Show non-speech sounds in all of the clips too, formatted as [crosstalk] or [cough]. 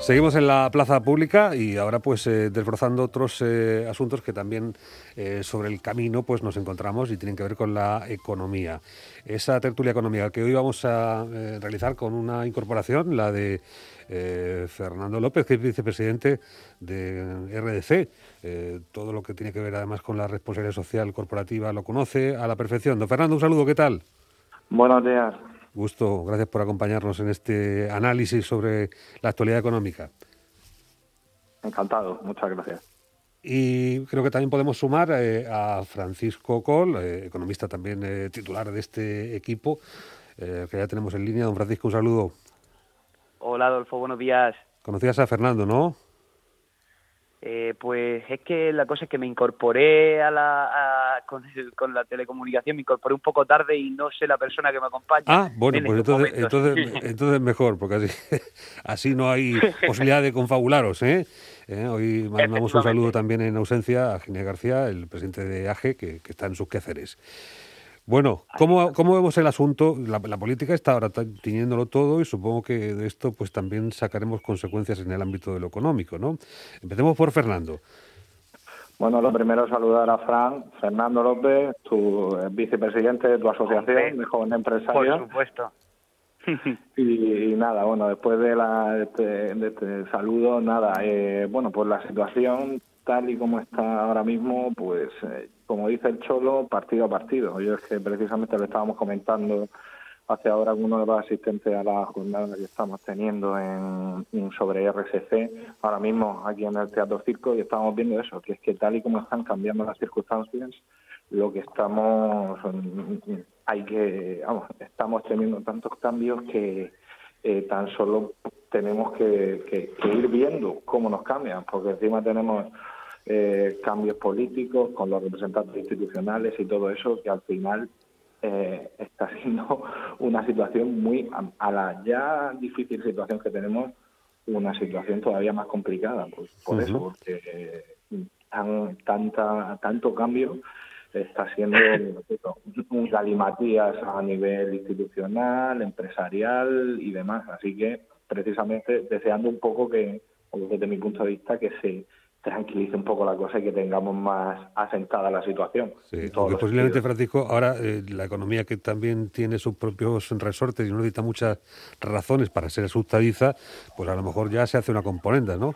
Seguimos en la plaza pública y ahora pues eh, desbrozando otros eh, asuntos que también eh, sobre el camino pues nos encontramos y tienen que ver con la economía. Esa tertulia económica que hoy vamos a realizar con una incorporación, la de Fernando López, que es vicepresidente de RDC. todo lo que tiene que ver además con la responsabilidad social corporativa lo conoce a la perfección. Don Fernando, un saludo, ¿qué tal? Buenos días. Gusto, gracias por acompañarnos en este análisis sobre la actualidad económica. Encantado, muchas gracias. Y creo que también podemos sumar eh, a Francisco Col, eh, economista también eh, titular de este equipo, que ya tenemos en línea. Don Francisco, un saludo. Hola, Adolfo, buenos días. Conocías a Fernando, ¿no? Eh, pues es que la cosa es que me incorporé a la, con, la telecomunicación, me incorporé un poco tarde y no sé la persona que me acompaña. Ah, bueno, pues entonces, entonces, entonces, mejor, porque así, [laughs] así no hay posibilidad de confabularos. ¿eh? ¿Eh? Hoy mandamos un saludo también en ausencia a Ginés García, el presidente de AGE, que, que está en sus quehaceres. Bueno, ¿cómo, ¿cómo, vemos el asunto? La, política está ahora teniéndolo todo y supongo que de esto pues también sacaremos consecuencias en el ámbito de lo económico, ¿no? Empecemos por Fernando. Bueno, lo primero es saludar a Fran, Fernando López, tu vicepresidente de tu asociación de jóvenes empresarios. Por supuesto. [laughs] y, nada, bueno, después de, la, este, este, saludo, nada, eh, bueno, pues la situación tal y como está ahora mismo, pues eh, como dice el Cholo, partido a partido. Yo es que precisamente lo estábamos comentando hace ahora uno de los asistentes a la jornada que estamos teniendo en, sobre RSC, ahora mismo aquí en el Teatro Circo, y estamos viendo eso, que es que tal y como están cambiando las circunstancias, lo que estamos, hay que, vamos, estamos teniendo tantos cambios que eh, tan solo tenemos que ir viendo cómo nos cambian, porque encima tenemos eh, cambios políticos con los representantes institucionales y todo eso, que al final eh, está siendo [laughs] una situación muy, a la ya difícil situación que tenemos, una situación todavía más complicada, pues por eso, porque eh, tanta, tanto cambio está siendo un galimatías a nivel institucional, empresarial y demás. Así que, precisamente, deseando un poco que, desde mi punto de vista, que se tranquilice un poco la cosa y que tengamos más asentada la situación. Sí, porque posiblemente, Francisco, ahora eh, la economía que también tiene sus propios resortes y no necesita muchas razones para ser asustadiza, pues a lo mejor ya se hace una componente, ¿no?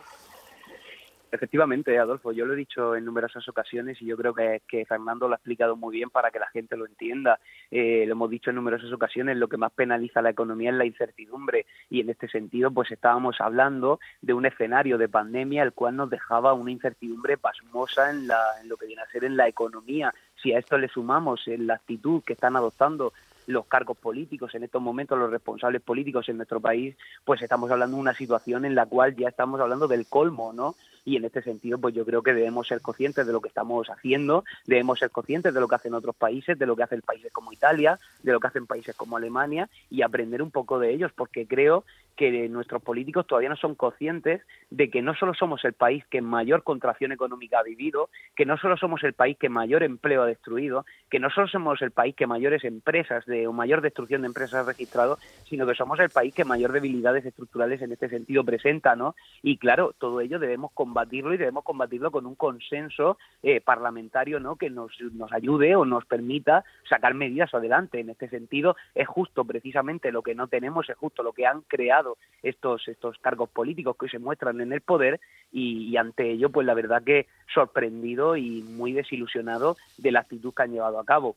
Efectivamente, Adolfo, yo lo he dicho en numerosas ocasiones y yo creo que, Fernando lo ha explicado muy bien para que la gente lo entienda. Eh, lo hemos dicho en numerosas ocasiones, lo que más penaliza la economía es la incertidumbre y en este sentido pues estábamos hablando de un escenario de pandemia el cual nos dejaba una incertidumbre pasmosa en, la, en lo que viene a ser en la economía. Si a esto le sumamos en la actitud que están adoptando los cargos políticos en estos momentos, los responsables políticos en nuestro país, pues estamos hablando de una situación en la cual ya estamos hablando del colmo, ¿no? Y en este sentido pues yo creo que debemos ser conscientes de lo que estamos haciendo, debemos ser conscientes de lo que hacen otros países, de lo que hacen países como Italia, de lo que hacen países como Alemania y aprender un poco de ellos porque creo que nuestros políticos todavía no son conscientes de que no solo somos el país que mayor contracción económica ha vivido, que no solo somos el país que mayor empleo ha destruido, que no solo somos el país que mayores empresas de, o mayor destrucción de empresas ha registrado, sino que somos el país que mayor debilidades estructurales en este sentido presenta, ¿no? Y claro, todo ello debemos combatirlo y debemos combatirlo con un consenso eh, parlamentario, ¿no? Que nos, nos ayude o nos permita sacar medidas adelante. En este sentido, es justo precisamente lo que no tenemos, es justo lo que han creado estos, estos cargos políticos que se muestran en el poder y, ante ello, pues la verdad que sorprendido y muy desilusionado de la actitud que han llevado a cabo.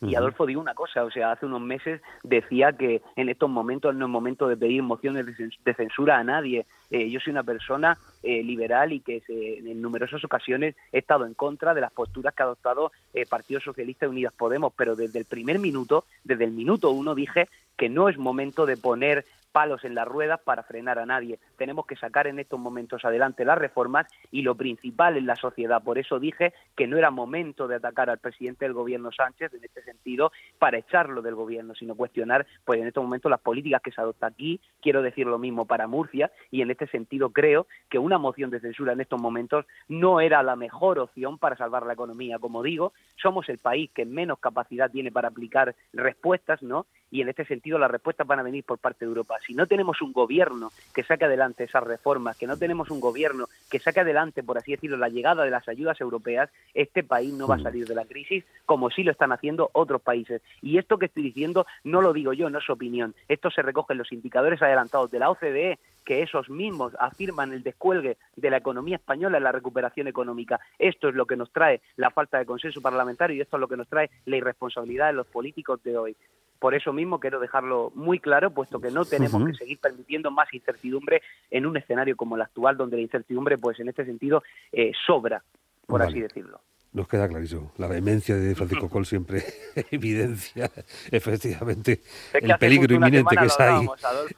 Y Adolfo digo una cosa, o sea, hace unos meses decía que en estos momentos no es momento de pedir mociones de censura a nadie. Eh, yo soy una persona eh, liberal y que en numerosas ocasiones he estado en contra de las posturas que ha adoptado el Partido Socialista y Unidas Podemos, pero desde el primer minuto, desde el minuto uno dije que no es momento de poner palos en las ruedas para frenar a nadie. Tenemos que sacar en estos momentos adelante las reformas y lo principal en la sociedad. Por eso dije que no era momento de atacar al presidente del gobierno Sánchez en este sentido para echarlo del gobierno, sino cuestionar, pues en estos momentos las políticas que se adoptan aquí. Quiero decir lo mismo para Murcia y en este sentido creo que una moción de censura en estos momentos no era la mejor opción para salvar la economía. Como digo, somos el país que menos capacidad tiene para aplicar respuestas, ¿no? Y en este sentido las respuestas van a venir por parte de Europa. Si no tenemos un gobierno que saque adelante esas reformas, que no tenemos un gobierno que saque adelante, por así decirlo, la llegada de las ayudas europeas, este país no va a mm. salir de la crisis como sí lo están haciendo otros países. Y esto que estoy diciendo no lo digo yo, no es opinión. Esto se recoge en los indicadores adelantados de la OCDE, que esos mismos afirman el descuelgue de la economía española en la recuperación económica. Esto es lo que nos trae la falta de consenso parlamentario y esto es lo que nos trae la irresponsabilidad de los políticos de hoy. Por eso mismo quiero dejarlo muy claro, puesto que no tenemos que seguir permitiendo más incertidumbre en un escenario como el actual, donde la incertidumbre, pues en este sentido, eh, sobra, por así decirlo. Nos queda clarísimo. La vehemencia de Francisco [laughs] Col siempre [laughs] evidencia [laughs] efectivamente el peligro inminente que está ahí.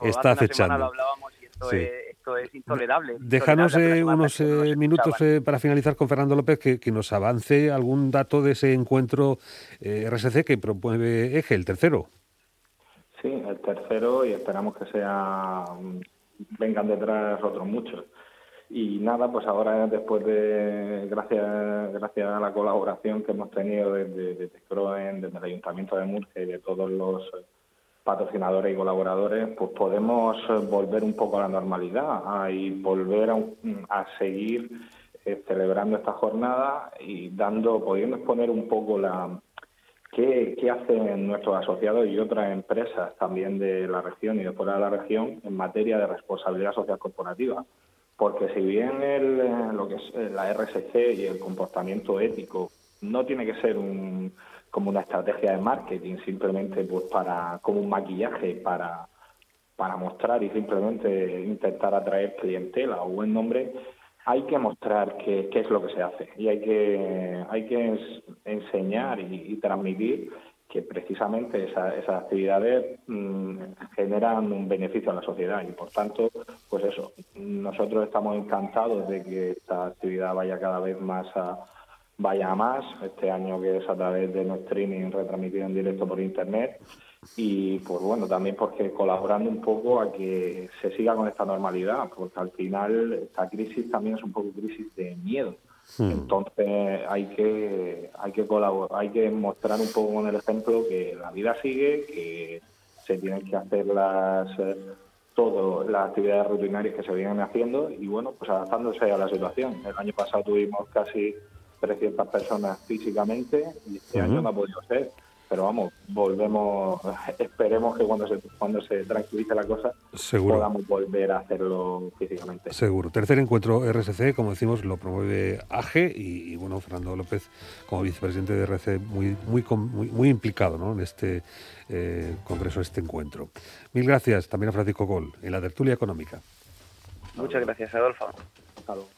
está acechando. Esto, es, intolerable. Déjanos eh, unos eh, minutos para finalizar con Fernando López que, que, nos avance algún dato de ese encuentro RSC que propone Eje, el tercero. Sí, el tercero y esperamos que sea mm, vengan detrás otros muchos. Y nada, pues ahora después de, gracias, gracias a la colaboración que hemos tenido desde, desde Croen, desde el Ayuntamiento de Murcia y de todos los patrocinadores y colaboradores, pues podemos volver un poco a la normalidad y volver a, seguir eh, celebrando esta jornada y dando, pudiendo exponer un poco la, ¿Qué, hacen nuestros asociados y otras empresas también de la región y de fuera de la región en materia de responsabilidad social corporativa? Porque si bien el, eh, lo que es eh, la RSC y el comportamiento ético no tiene que ser un, como una estrategia de marketing, simplemente pues para como un maquillaje para, para mostrar y simplemente intentar atraer clientela o buen nombre, hay que mostrar qué, qué es lo que se hace. Y hay que, hay que enseñar y, transmitir que precisamente esas actividades mm, generan un beneficio a la sociedad. Y por tanto, pues eso, nosotros estamos encantados de que esta actividad vaya cada vez más a, vaya a más, este año que es a través de nuestro streaming retransmitido en directo por internet y pues bueno, también porque colaborando un poco a que se siga con esta normalidad, porque al final esta crisis también es un poco crisis de miedo. Hmm. Entonces hay que hay que colaborar, hay que mostrar un poco con el ejemplo que la vida sigue, que se tienen que hacer las todas las actividades rutinarias que se vienen haciendo y bueno, pues adaptándose a la situación. El año pasado tuvimos casi 300 personas físicamente y este año no ha podido ser pero vamos, volvemos, [laughs] esperemos que cuando se, cuando se tranquilice la cosa podamos volver a hacerlo físicamente. Seguro. Tercer encuentro RSC, como decimos, lo promueve AGE y, bueno, Fernando López como vicepresidente de RC muy, muy, muy, implicado ¿no? en este eh, congreso, este encuentro. Mil gracias también a Francisco Gol en la tertulia económica. Muchas gracias, Adolfo.